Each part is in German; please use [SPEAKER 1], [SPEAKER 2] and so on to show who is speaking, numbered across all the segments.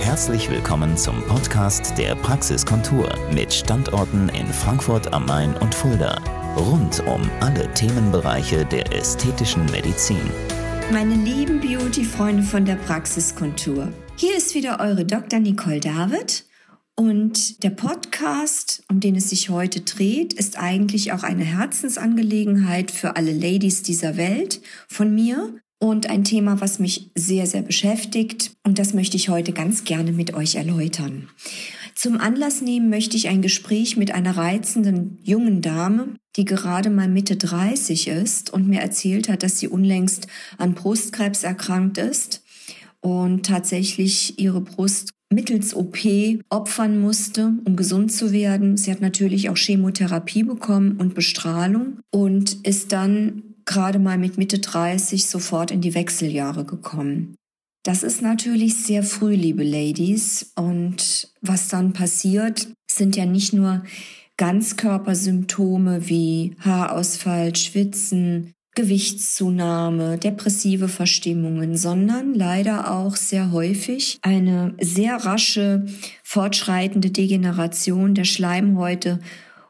[SPEAKER 1] Herzlich willkommen zum Podcast der Praxiskontur mit Standorten in Frankfurt am Main und Fulda. Rund um alle Themenbereiche der ästhetischen Medizin.
[SPEAKER 2] Meine lieben Beauty-Freunde von der Praxiskontur. Hier ist wieder eure Dr. Nicole David. Und der Podcast, um den es sich heute dreht, ist eigentlich auch eine Herzensangelegenheit für alle Ladies dieser Welt von mir und ein Thema, was mich sehr, sehr beschäftigt. Und das möchte ich heute ganz gerne mit euch erläutern. Zum Anlass nehmen möchte ich ein Gespräch mit einer reizenden jungen Dame, die gerade mal Mitte 30 ist und mir erzählt hat, dass sie unlängst an Brustkrebs erkrankt ist und tatsächlich ihre Brust mittels OP opfern musste, um gesund zu werden. Sie hat natürlich auch Chemotherapie bekommen und Bestrahlung und ist dann gerade mal mit Mitte 30 sofort in die Wechseljahre gekommen. Das ist natürlich sehr früh, liebe Ladies. Und was dann passiert, sind ja nicht nur Ganzkörpersymptome wie Haarausfall, Schwitzen, Gewichtszunahme, depressive Verstimmungen, sondern leider auch sehr häufig eine sehr rasche fortschreitende Degeneration der Schleimhäute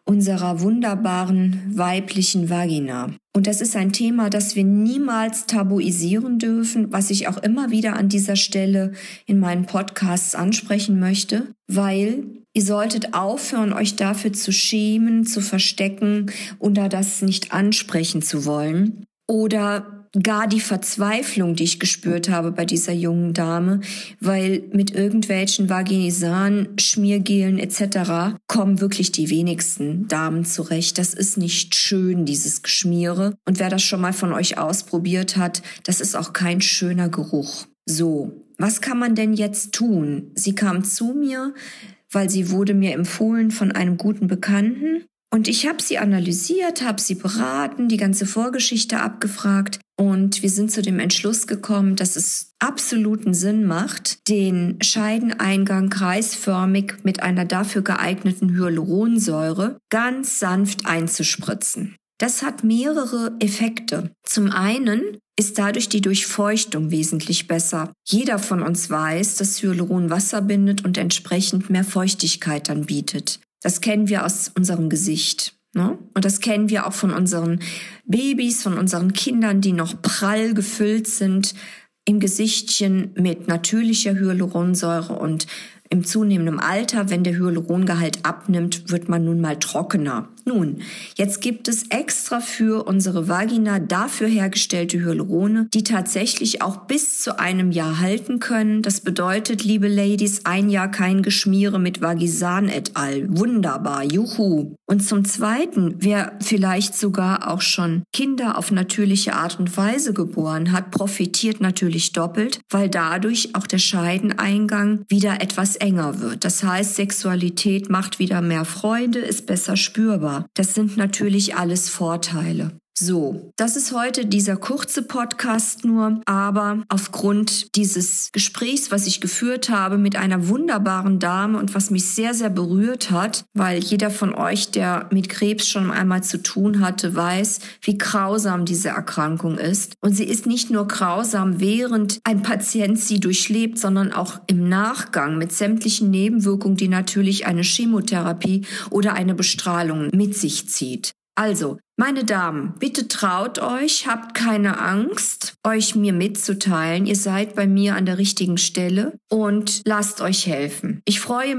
[SPEAKER 2] unserer wunderbaren weiblichen Vagina. Und das ist ein Thema, das wir niemals tabuisieren dürfen, was ich auch immer wieder an dieser Stelle in meinen Podcasts ansprechen möchte, weil ihr solltet aufhören, euch dafür zu schämen, zu verstecken oder das nicht ansprechen zu wollen. Oder gar die Verzweiflung, die ich gespürt habe bei dieser jungen Dame, weil mit irgendwelchen Vaginisan, Schmiergelen etc. kommen wirklich die wenigsten Damen zurecht. Das ist nicht schön, dieses Geschmiere. Und wer das schon mal von euch ausprobiert hat, das ist auch kein schöner Geruch. So, was kann man denn jetzt tun? Sie kam zu mir, weil sie wurde mir empfohlen von einem guten Bekannten und ich habe sie analysiert, habe sie beraten, die ganze Vorgeschichte abgefragt und wir sind zu dem Entschluss gekommen, dass es absoluten Sinn macht, den Scheideneingang kreisförmig mit einer dafür geeigneten Hyaluronsäure ganz sanft einzuspritzen. Das hat mehrere Effekte. Zum einen ist dadurch die Durchfeuchtung wesentlich besser. Jeder von uns weiß, dass Hyaluron Wasser bindet und entsprechend mehr Feuchtigkeit dann bietet. Das kennen wir aus unserem Gesicht. Ne? Und das kennen wir auch von unseren Babys, von unseren Kindern, die noch prall gefüllt sind im Gesichtchen mit natürlicher Hyaluronsäure und im zunehmenden Alter, wenn der Hyalurongehalt abnimmt, wird man nun mal trockener. Nun, jetzt gibt es extra für unsere Vagina dafür hergestellte Hyalurone, die tatsächlich auch bis zu einem Jahr halten können. Das bedeutet, liebe Ladies, ein Jahr kein Geschmiere mit Vagisan et al. Wunderbar, juhu. Und zum Zweiten, wer vielleicht sogar auch schon Kinder auf natürliche Art und Weise geboren hat, profitiert natürlich doppelt, weil dadurch auch der Scheideneingang wieder etwas enger wird. Das heißt, Sexualität macht wieder mehr Freude, ist besser spürbar. Das sind natürlich alles Vorteile. So, das ist heute dieser kurze Podcast nur, aber aufgrund dieses Gesprächs, was ich geführt habe mit einer wunderbaren Dame und was mich sehr, sehr berührt hat, weil jeder von euch, der mit Krebs schon einmal zu tun hatte, weiß, wie grausam diese Erkrankung ist. Und sie ist nicht nur grausam, während ein Patient sie durchlebt, sondern auch im Nachgang mit sämtlichen Nebenwirkungen, die natürlich eine Chemotherapie oder eine Bestrahlung mit sich zieht. Also, meine Damen, bitte traut euch, habt keine Angst, euch mir mitzuteilen. Ihr seid bei mir an der richtigen Stelle und lasst euch helfen. Ich freue mich